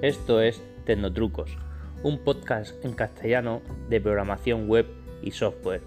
Esto es Tecnotrucos, un podcast en castellano de programación web y software.